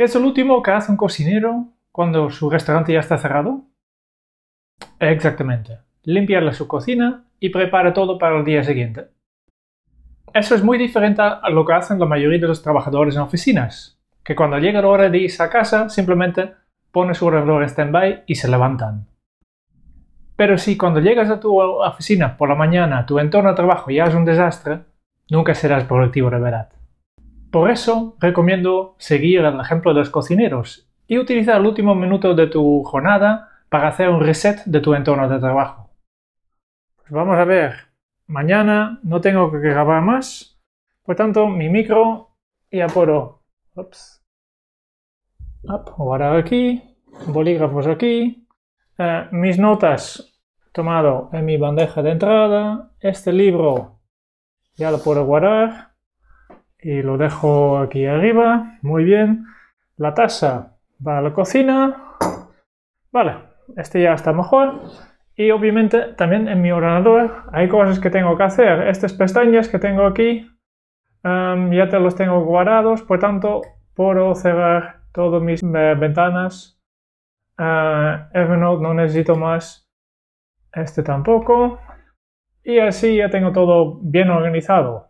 ¿Qué es el último que hace un cocinero cuando su restaurante ya está cerrado? Exactamente, limpiarle su cocina y prepara todo para el día siguiente. Eso es muy diferente a lo que hacen la mayoría de los trabajadores en oficinas, que cuando llega la hora de irse a casa simplemente pone su reloj en stand-by y se levantan. Pero si cuando llegas a tu oficina por la mañana tu entorno de trabajo ya es un desastre, nunca serás productivo de verdad. Por eso recomiendo seguir el ejemplo de los cocineros y utilizar el último minuto de tu jornada para hacer un reset de tu entorno de trabajo. Pues vamos a ver, mañana no tengo que grabar más, por tanto mi micro ya puedo ups, guardar aquí, bolígrafos aquí, eh, mis notas tomado en mi bandeja de entrada, este libro ya lo puedo guardar y lo dejo aquí arriba, muy bien. La taza va a la cocina. Vale, este ya está mejor. Y obviamente también en mi ordenador hay cosas que tengo que hacer. Estas pestañas que tengo aquí em, ya te los tengo guardados, por tanto puedo cerrar todas mis eh, ventanas. Uh, Evernote no necesito más. Este tampoco. Y así ya tengo todo bien organizado.